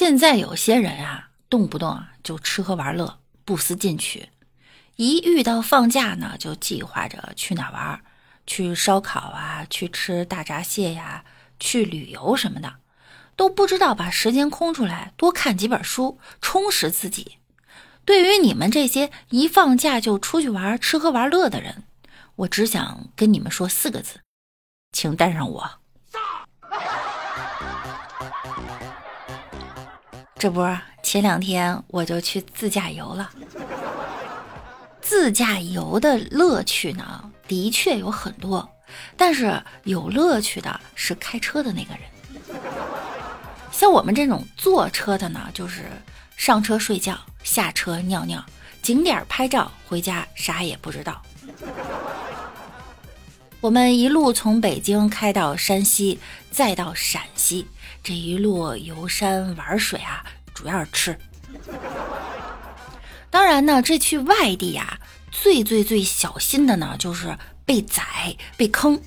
现在有些人啊，动不动啊就吃喝玩乐，不思进取。一遇到放假呢，就计划着去哪玩，去烧烤啊，去吃大闸蟹呀，去旅游什么的，都不知道把时间空出来多看几本书，充实自己。对于你们这些一放假就出去玩、吃喝玩乐的人，我只想跟你们说四个字，请带上我。这不，前两天我就去自驾游了。自驾游的乐趣呢，的确有很多，但是有乐趣的是开车的那个人。像我们这种坐车的呢，就是上车睡觉，下车尿尿，景点拍照，回家啥也不知道。我们一路从北京开到山西，再到陕西。这一路游山玩水啊，主要是吃。当然呢，这去外地呀，最最最小心的呢，就是被宰、被坑。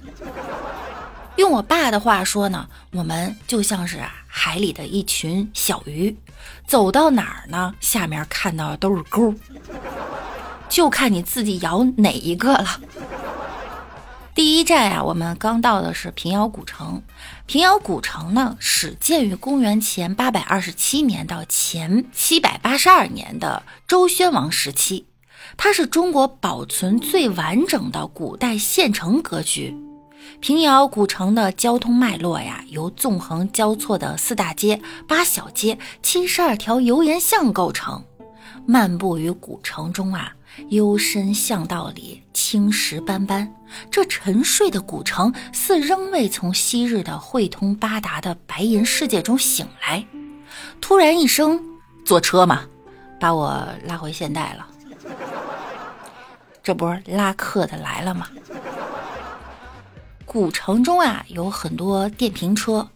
用我爸的话说呢，我们就像是海里的一群小鱼，走到哪儿呢，下面看到的都是沟，就看你自己咬哪一个了。第一站呀，我们刚到的是平遥古城。平遥古城呢，始建于公元前八百二十七年到前七百八十二年的周宣王时期。它是中国保存最完整的古代县城格局。平遥古城的交通脉络呀，由纵横交错的四大街、八小街、七十二条油盐巷构成。漫步于古城中啊。幽深巷道里，青石斑斑。这沉睡的古城，似仍未从昔日的汇通八达的白银世界中醒来。突然一声“坐车嘛”，把我拉回现代了。这不是拉客的来了吗？古城中啊，有很多电瓶车。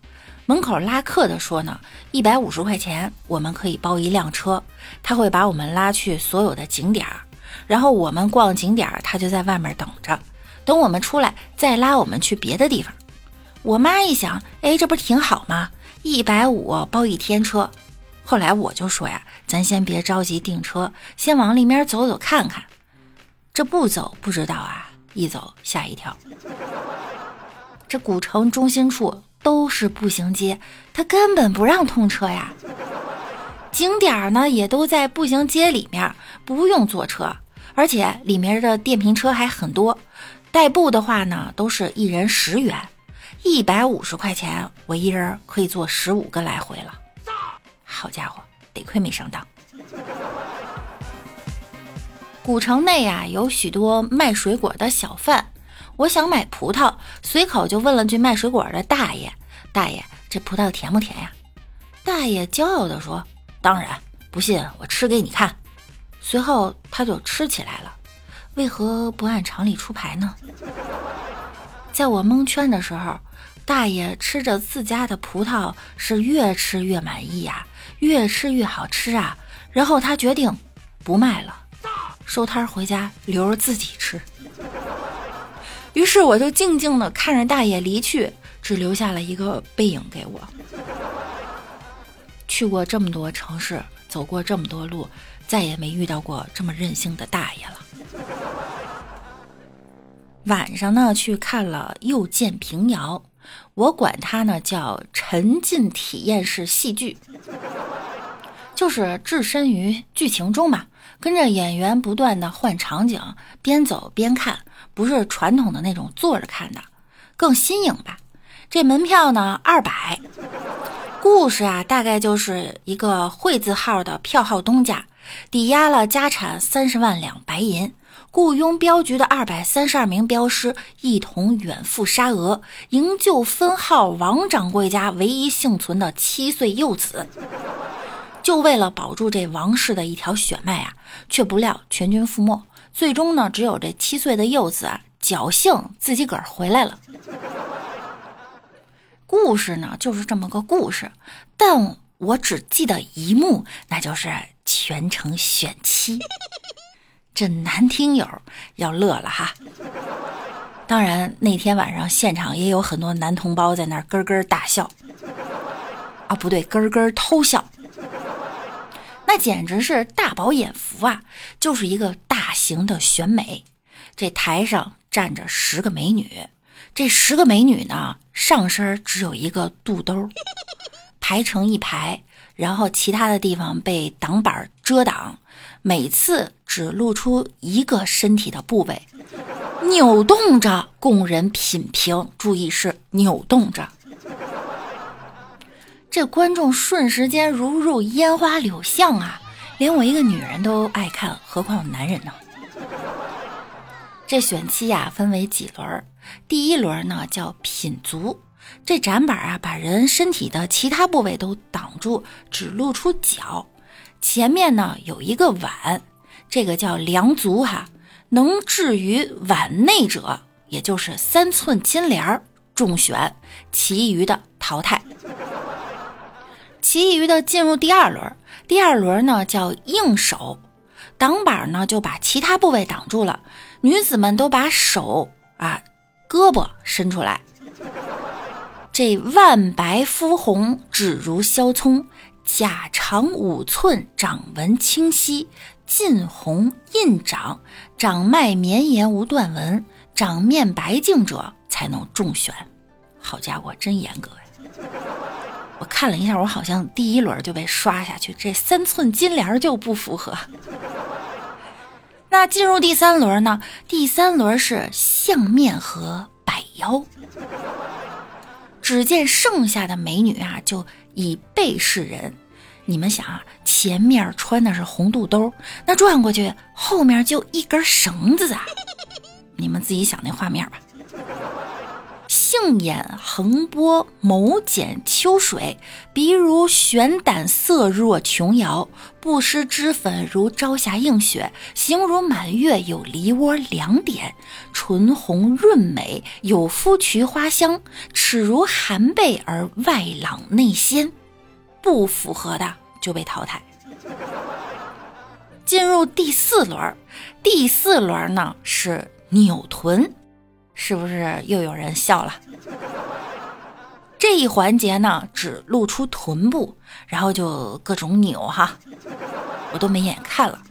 门口拉客的说呢，一百五十块钱，我们可以包一辆车，他会把我们拉去所有的景点儿。然后我们逛景点，他就在外面等着，等我们出来再拉我们去别的地方。我妈一想，哎，这不挺好吗？一百五包一天车。后来我就说呀，咱先别着急订车，先往里面走走看看。这不走不知道啊，一走吓一跳。这古城中心处都是步行街，他根本不让通车呀。景点儿呢也都在步行街里面，不用坐车。而且里面的电瓶车还很多，代步的话呢，都是一人十元，一百五十块钱，我一人可以坐十五个来回了。好家伙，得亏没上当。古城内呀，有许多卖水果的小贩，我想买葡萄，随口就问了句卖水果的大爷：“大爷，这葡萄甜不甜呀？”大爷骄傲地说：“当然，不信我吃给你看。”随后他就吃起来了，为何不按常理出牌呢？在我蒙圈的时候，大爷吃着自家的葡萄，是越吃越满意呀，越吃越好吃啊。然后他决定不卖了，收摊回家留着自己吃。于是我就静静的看着大爷离去，只留下了一个背影给我。去过这么多城市，走过这么多路。再也没遇到过这么任性的大爷了。晚上呢，去看了《又见平遥》，我管它呢叫沉浸体验式戏剧，就是置身于剧情中嘛，跟着演员不断的换场景，边走边看，不是传统的那种坐着看的，更新颖吧。这门票呢二百，故事啊大概就是一个会字号的票号东家。抵押了家产三十万两白银，雇佣镖局的二百三十二名镖师，一同远赴沙俄，营救分号王掌柜家唯一幸存的七岁幼子。就为了保住这王氏的一条血脉啊，却不料全军覆没。最终呢，只有这七岁的幼子啊，侥幸自己个儿回来了。故事呢，就是这么个故事，但我只记得一幕，那就是。全程选妻，这男听友要乐了哈。当然那天晚上现场也有很多男同胞在那儿咯咯大笑，啊不对，咯咯偷笑。那简直是大饱眼福啊！就是一个大型的选美，这台上站着十个美女，这十个美女呢，上身只有一个肚兜，排成一排，然后其他的地方被挡板遮挡，每次只露出一个身体的部位，扭动着供人品评。注意是扭动着。这观众瞬时间如入烟花柳巷啊！连我一个女人都爱看，何况男人呢？这选期呀分为几轮，第一轮呢叫品足，这展板啊把人身体的其他部位都挡住，只露出脚，前面呢有一个碗，这个叫量足哈，能置于碗内者，也就是三寸金莲儿中选，其余的淘汰。其余的进入第二轮，第二轮呢叫硬手，挡板呢就把其他部位挡住了，女子们都把手啊、胳膊伸出来。这万白肤红，指如削葱，甲长五寸，掌纹清晰，近红印掌，掌脉绵延无断纹，掌面白净者才能中选。好家伙，真严格呀！我看了一下，我好像第一轮就被刷下去，这三寸金莲就不符合。那进入第三轮呢？第三轮是相面和摆腰。只见剩下的美女啊，就以背示人。你们想啊，前面穿的是红肚兜，那转过去后面就一根绳子啊，你们自己想那画面吧。杏眼横波，眸翦秋水，鼻如悬胆，色若琼瑶，不施脂粉如朝霞映雪，形如满月有梨窝两点，唇红润美，有馥菊花香，齿如含贝而外朗内鲜，不符合的就被淘汰。进入第四轮，第四轮呢是扭臀。是不是又有人笑了？这一环节呢，只露出臀部，然后就各种扭哈，我都没眼看了。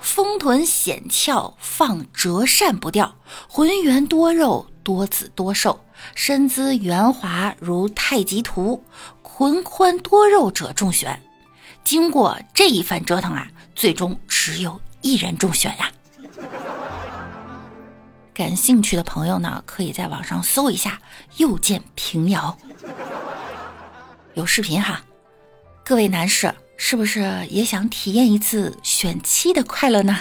丰臀显翘，放折扇不掉，浑圆多肉，多子多寿，身姿圆滑如太极图，臀宽多肉者中选。经过这一番折腾啊，最终只有一人中选呀。感兴趣的朋友呢，可以在网上搜一下“又见平遥”，有视频哈。各位男士，是不是也想体验一次选妻的快乐呢？